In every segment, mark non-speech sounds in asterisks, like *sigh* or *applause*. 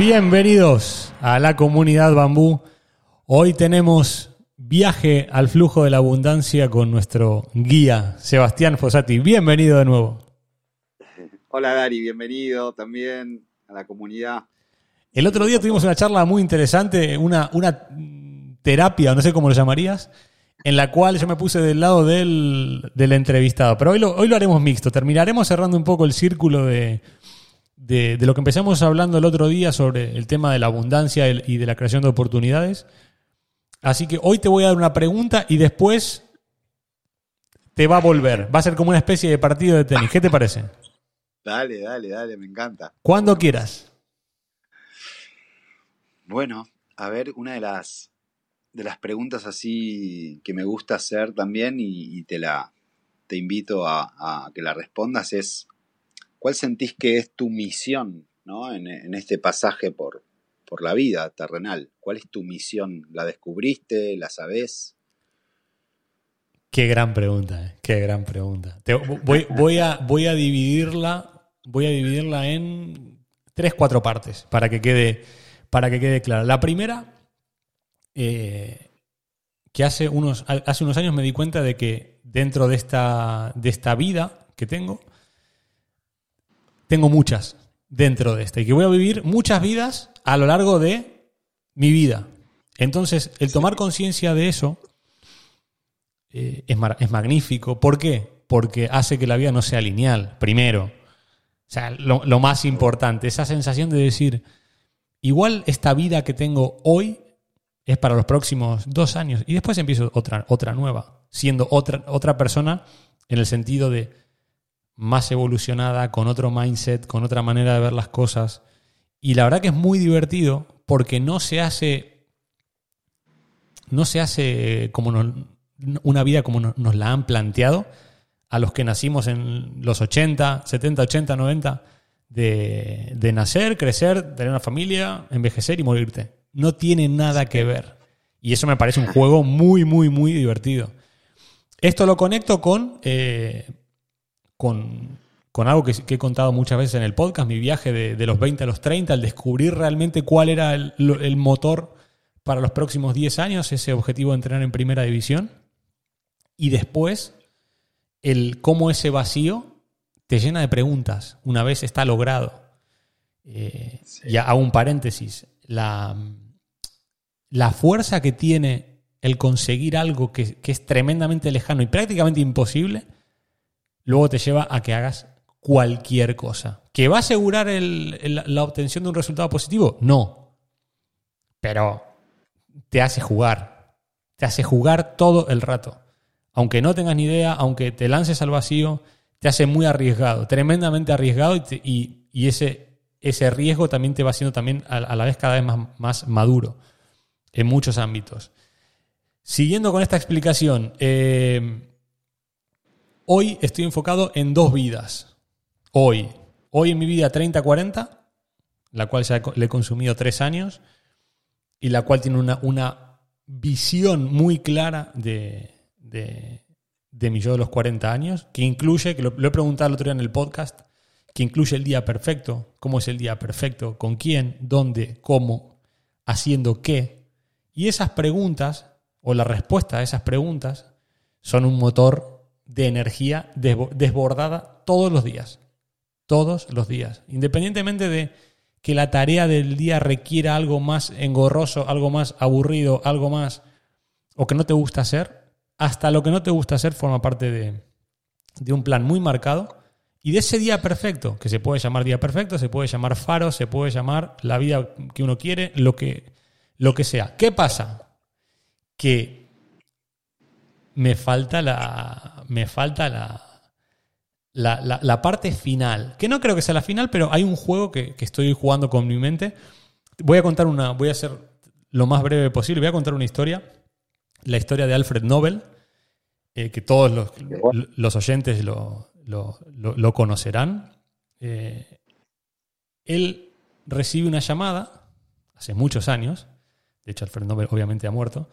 Bienvenidos a la comunidad Bambú. Hoy tenemos viaje al flujo de la abundancia con nuestro guía Sebastián Fossati. Bienvenido de nuevo. Hola Dari, bienvenido también a la comunidad. El otro día tuvimos una charla muy interesante, una, una terapia, no sé cómo lo llamarías, en la cual yo me puse del lado del, del entrevistado. Pero hoy lo, hoy lo haremos mixto. Terminaremos cerrando un poco el círculo de, de, lo que empezamos hablando el otro día sobre el tema de la abundancia y de la creación de oportunidades. Así que hoy te voy a dar una pregunta y después te va a volver. Va a ser como una especie de partido de tenis. ¿Qué te parece? Dale, dale, dale, me encanta. Cuando quieras. Bueno, a ver, una de las, de las preguntas así que me gusta hacer también y, te la te invito a que la respondas es ¿Cuál sentís que es tu misión ¿no? en, este pasaje por, por la vida terrenal? ¿Cuál es tu misión? ¿La descubriste? ¿La sabés? Qué gran pregunta, eh. qué gran pregunta. voy, voy, a, voy, a dividirla, voy a dividirla en tres, cuatro partes para que quede, para que quede clara. La primera, eh, que hace unos, hace unos años me di cuenta de que dentro de esta, de esta vida que tengo, tengo muchas dentro de esta y que voy a vivir muchas vidas a lo largo de mi vida. Entonces, el tomar conciencia de eso eh, es, magnífico. ¿Por qué? Porque hace que la vida no sea lineal, primero. O sea, lo, lo más importante, esa sensación de decir, igual esta vida que tengo hoy es para los próximos dos años y después empiezo otra, otra nueva, siendo otra, otra persona en el sentido de más evolucionada, con otro mindset, con otra manera de ver las cosas. Y la verdad que es muy divertido porque no se hace. No se hace como una vida como nos la han planteado a los que nacimos en los 80, 70, 80, 90, de, de nacer, crecer, tener una familia, envejecer y morirte. No tiene nada que ver. Y eso me parece un juego muy, muy, muy divertido. Esto lo conecto con eh, con, algo que, he contado muchas veces en el podcast, mi viaje de, los 20 a los 30, al descubrir realmente cuál era el, motor para los próximos 10 años, ese objetivo de entrenar en primera división. Y después, el cómo ese vacío te llena de preguntas una vez está logrado. Eh, Ya hago un paréntesis. La, la, fuerza que tiene el conseguir algo que, que es tremendamente lejano y prácticamente imposible luego te lleva a que hagas cualquier cosa. ¿Que va a asegurar la obtención de un resultado positivo? No. Pero te hace jugar. Te hace jugar todo el rato. Aunque no tengas ni idea, aunque te lances al vacío, te hace muy arriesgado, tremendamente arriesgado y, ese, ese riesgo también te va haciendo también a, la vez cada vez más, más maduro en muchos ámbitos. Siguiendo con esta explicación, eh, Hoy estoy enfocado en dos vidas. Hoy. Hoy en mi vida 30-40, la cual ya le he consumido tres años y la cual tiene una, una visión muy clara de, de, mi yo de los 40 años, que incluye, que lo, lo he preguntado el otro día en el podcast, que incluye el día perfecto, cómo es el día perfecto, con quién, dónde, cómo, haciendo qué. Y esas preguntas, o la respuesta a esas preguntas, son un motor de energía desbordada todos los días. Todos los días. Independientemente de que la tarea del día requiera algo más engorroso, algo más aburrido, algo más o que no te gusta hacer, hasta lo que no te gusta hacer forma parte de, de un plan muy marcado y de ese día perfecto, que se puede llamar día perfecto, se puede llamar faro, se puede llamar la vida que uno quiere, lo que, lo que sea. ¿Qué pasa? Que me falta la. Me falta la. La, parte final. Que no creo que sea la final, pero hay un juego que, estoy jugando con mi mente. Voy a contar una. Voy a hacer lo más breve posible. Voy a contar una historia. La historia de Alfred Nobel. Eh, que todos los, los oyentes lo, lo, conocerán. Eh, él recibe una llamada, hace muchos años, de hecho Alfred Nobel obviamente ha muerto,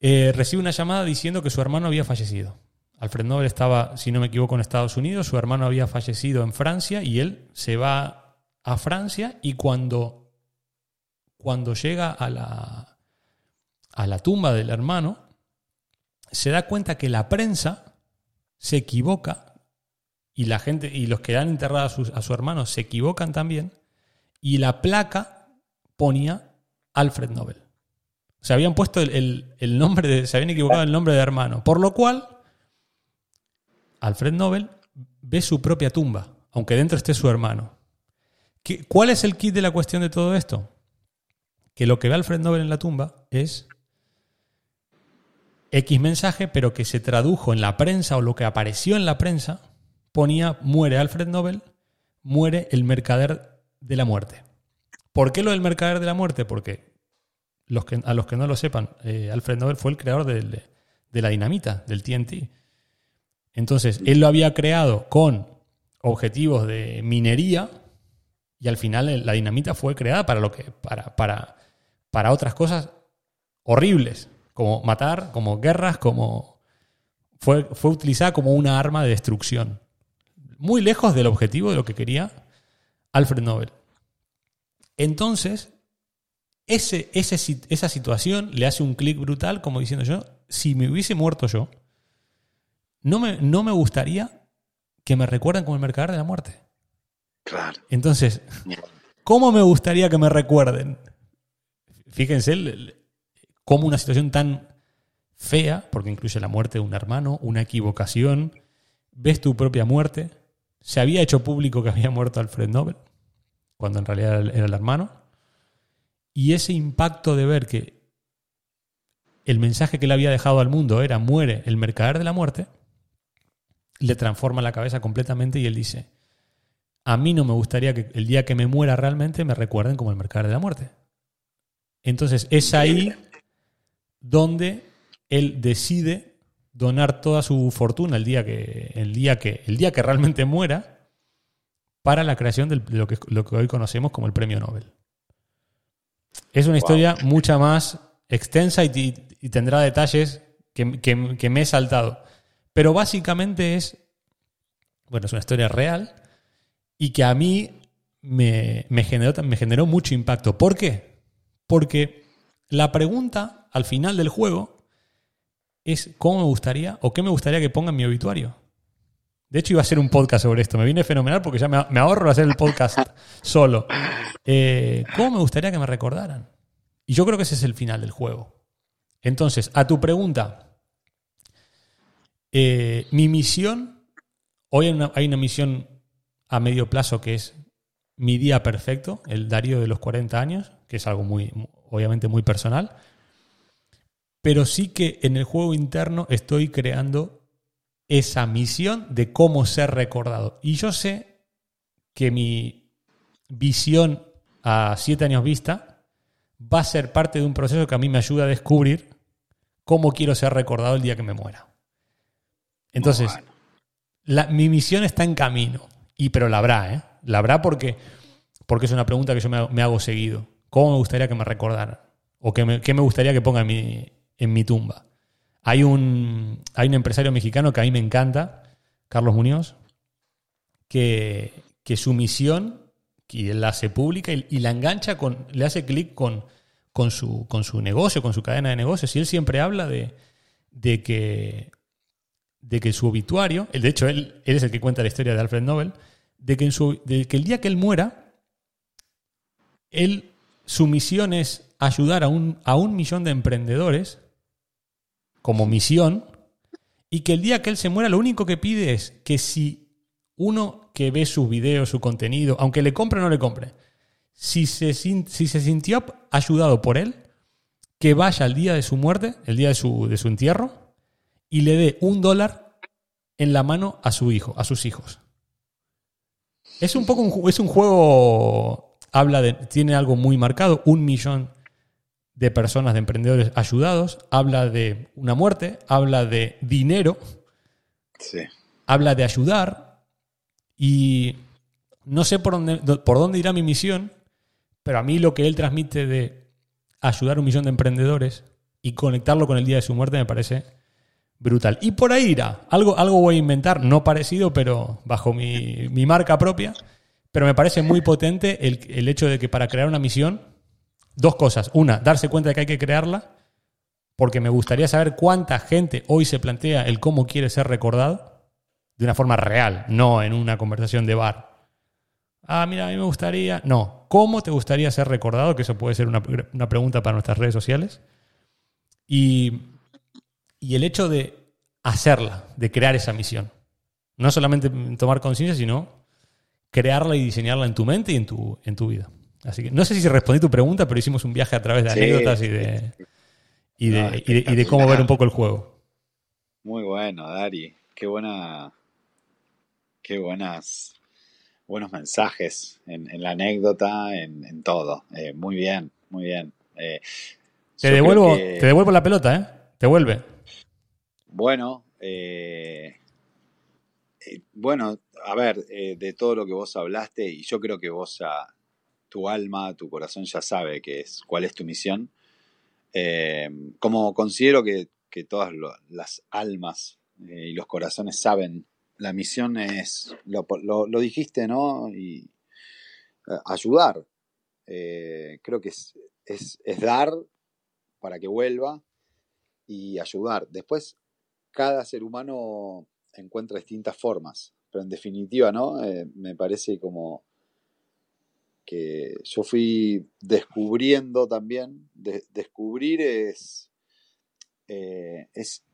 eh, recibe una llamada diciendo que su hermano había fallecido. Alfred Nobel estaba, si no me equivoco, en Estados Unidos, su hermano había fallecido en Francia y él se va a Francia y cuando, cuando llega a la, a la tumba del hermano, se da cuenta que la prensa se equivoca y la gente y los que han enterrado a, su hermano se equivocan también y la placa ponía Alfred Nobel. Se habían puesto el, nombre de, se habían equivocado el nombre de hermano, por lo cual Alfred Nobel ve su propia tumba, aunque dentro esté su hermano. ¿Qué, ¿Cuál es el kit de la cuestión de todo esto? Que lo que ve Alfred Nobel en la tumba es X mensaje, pero que se tradujo en la prensa o lo que apareció en la prensa ponía muere Alfred Nobel, muere el mercader de la muerte. ¿Por qué lo del mercader de la muerte? Porque los que, a los que no lo sepan, eh, Alfred Nobel fue el creador de, la dinamita, del TNT. Entonces, él lo había creado con objetivos de minería y al final la dinamita fue creada para, lo que, para, para, para otras cosas horribles, como matar, como guerras, como... Fue, fue utilizada como una arma de destrucción muy lejos del objetivo de lo que quería Alfred Nobel. Entonces, ese, esa situación le hace un clic brutal como diciendo yo, si me hubiese muerto yo, no me, no me gustaría que me recuerden como el mercader de la muerte. Claro. Entonces, ¿cómo me gustaría que me recuerden? Fíjense cómo una situación tan fea, porque incluye la muerte de un hermano, una equivocación, ves tu propia muerte, se había hecho público que había muerto Alfred Nobel, cuando en realidad era el hermano. Y ese impacto de ver que el mensaje que le había dejado al mundo era muere el mercader de la muerte, le transforma la cabeza completamente y él dice, a mí no me gustaría que el día que me muera realmente me recuerden como el mercader de la muerte. Entonces es ahí donde él decide donar toda su fortuna el día que, el día que, el día que realmente muera para la creación de lo que, lo que hoy conocemos como el premio Nobel. Es una historia mucha más extensa y, tendrá detalles que, me he saltado. Pero básicamente es, bueno, es una historia real y que a mí me, me, generó, me generó mucho impacto. ¿Por qué? Porque la pregunta al final del juego es cómo me gustaría o qué me gustaría que ponga en mi obituario. De hecho, iba a hacer un podcast sobre esto. Me viene fenomenal porque ya me, ahorro hacer el podcast *laughs* solo. Eh, ¿Cómo me gustaría que me recordaran? Y yo creo que ese es el final del juego. Entonces, a tu pregunta, eh, mi misión, hoy hay una, hay una, misión a medio plazo que es mi día perfecto, el Darío de los 40 años, que es algo muy, obviamente muy personal pero sí que en el juego interno estoy creando esa misión de cómo ser recordado. Y yo sé que mi visión a siete años vista va a ser parte de un proceso que a mí me ayuda a descubrir cómo quiero ser recordado el día que me muera. Entonces, mi misión está en camino, y pero la habrá, ¿eh? La habrá porque, porque es una pregunta que yo me hago, seguido. ¿Cómo me gustaría que me recordaran? ¿O qué me, qué me gustaría que ponga en mi, en mi tumba. Hay un, hay un empresario mexicano que a mí me encanta, Carlos Muñoz, que, su misión, que la hace pública y, la engancha con, le hace clic con, con, su, con su negocio, con su cadena de negocios. Y él siempre habla de, de que de que su obituario, de hecho él, él, es el que cuenta la historia de Alfred Nobel, de que, en su, de que el día que él muera, él, su misión es ayudar a un, a un millón de emprendedores como misión y que el día que él se muera lo único que pide es que si uno que ve sus videos, su contenido, aunque le compre o no le compre, si se, si se sintió ayudado por él, que vaya al día de su muerte, el día de su, de su entierro, y le dé un dólar en la mano a su hijo, a sus hijos. Es un poco un, es un juego, habla de, tiene algo muy marcado, un millón de personas, de emprendedores ayudados, habla de una muerte, habla de dinero, habla de ayudar y no sé por dónde, por dónde irá mi misión, pero a mí lo que él transmite de ayudar a un millón de emprendedores y conectarlo con el día de su muerte me parece brutal. Y por ahí irá. Algo, algo voy a inventar, no parecido, pero bajo mi, marca propia. Pero me parece muy potente el, el, hecho de que para crear una misión, dos cosas. Una, darse cuenta de que hay que crearla, porque me gustaría saber cuánta gente hoy se plantea el cómo quiere ser recordado, de una forma real, no en una conversación de bar. Ah, mira, a mí me gustaría. No, ¿cómo te gustaría ser recordado? Que eso puede ser una, una pregunta para nuestras redes sociales. Y y el hecho de hacerla, de crear esa misión. No solamente tomar conciencia, sino crearla y diseñarla en tu mente y en tu, en tu vida. Así que no sé si respondí tu pregunta, pero hicimos un viaje a través de anécdotas y de, y de, cómo ver un poco el juego. Muy bueno, Dari. Qué buena. Qué buenas. Buenos mensajes en, la anécdota, en, todo. Eh, muy bien, muy bien. Eh, te, devuelvo, te devuelvo la pelota, ¿eh? Te vuelve. Bueno, eh, bueno, a ver, de todo lo que vos hablaste, y yo creo que vos, a, tu alma, tu corazón ya sabe que es, cuál es tu misión. como considero que, todas las almas y los corazones saben, la misión es, lo, dijiste, ¿no? Y ayudar. creo que es, es dar para que vuelva y ayudar. Después cada ser humano encuentra distintas formas, pero en definitiva, ¿no? Eh, me parece como que yo fui descubriendo también, descubrir es, eh, es,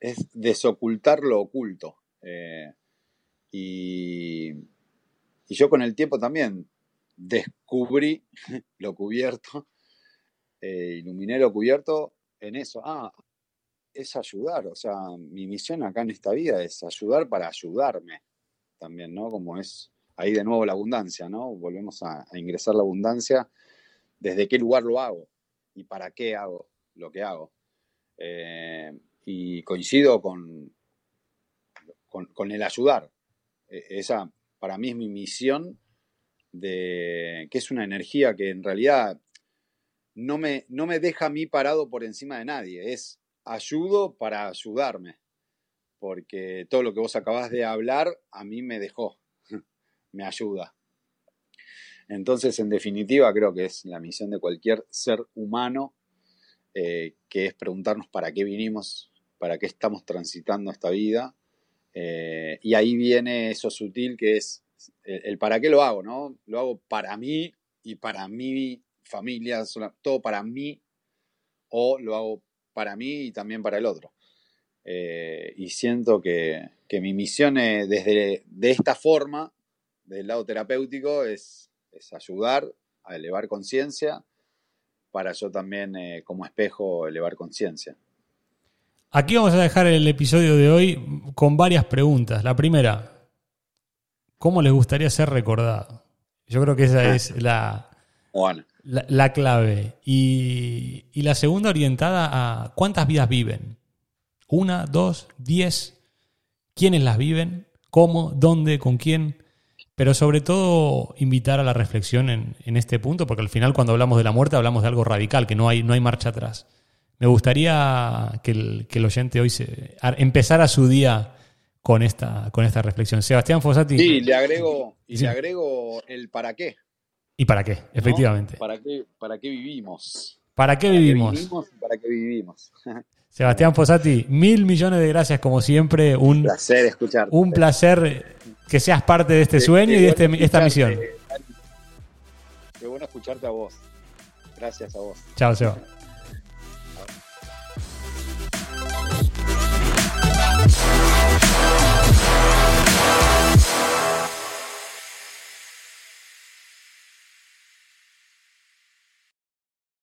es, desocultar lo oculto. Eh, y, y yo con el tiempo también descubrí *laughs* lo cubierto, iluminé lo cubierto en eso. Ah, es ayudar, o sea, mi misión acá en esta vida es ayudar para ayudarme también, ¿no? Como es ahí de nuevo la abundancia, ¿no? Volvemos a, ingresar la abundancia, desde qué lugar lo hago y para qué hago lo que hago. Eh, y coincido con, con, el ayudar. E, esa para mí es mi misión de que es una energía que en realidad no me, no me deja a mí parado por encima de nadie, es ayudo para ayudarme, porque todo lo que vos acabás de hablar a mí me dejó, me ayuda. Entonces, en definitiva, creo que es la misión de cualquier ser humano, eh, que es preguntarnos para qué vinimos, para qué estamos transitando esta vida. Eh, y ahí viene eso sutil que es el, el, para qué lo hago, ¿no? Lo hago para mí y para mi familia, todo para mí, o lo hago para mí y también para el otro. Eh, y siento que, mi misión desde de esta forma, del lado terapéutico, es, ayudar a elevar conciencia para yo también eh, como espejo elevar conciencia. Aquí vamos a dejar el episodio de hoy con varias preguntas. La primera, ¿cómo les gustaría ser recordado? Yo creo que esa es *laughs* la, la, clave. Y, la segunda orientada a cuántas vidas viven. Una, dos, diez. ¿Quiénes las viven? ¿Cómo? ¿Dónde? ¿Con quién? Pero sobre todo invitar a la reflexión en, este punto, porque al final cuando hablamos de la muerte hablamos de algo radical, que no hay, no hay marcha atrás. Me gustaría que el, que el oyente hoy se, empezara su día con esta, con esta reflexión. Sebastián Fossati. Sí, le agrego, y le agrego el para qué. ¿Y para qué? Efectivamente. ¿Para, qué, ¿Para qué vivimos? ¿Para qué vivimos? ¿Para qué vivimos? *laughs* Sebastián Fossati, mil millones de gracias como siempre. Un placer escucharte. Un placer que seas parte de este sueño y de este, esta misión. Qué bueno escucharte a vos. Gracias a vos. Chao, Seba.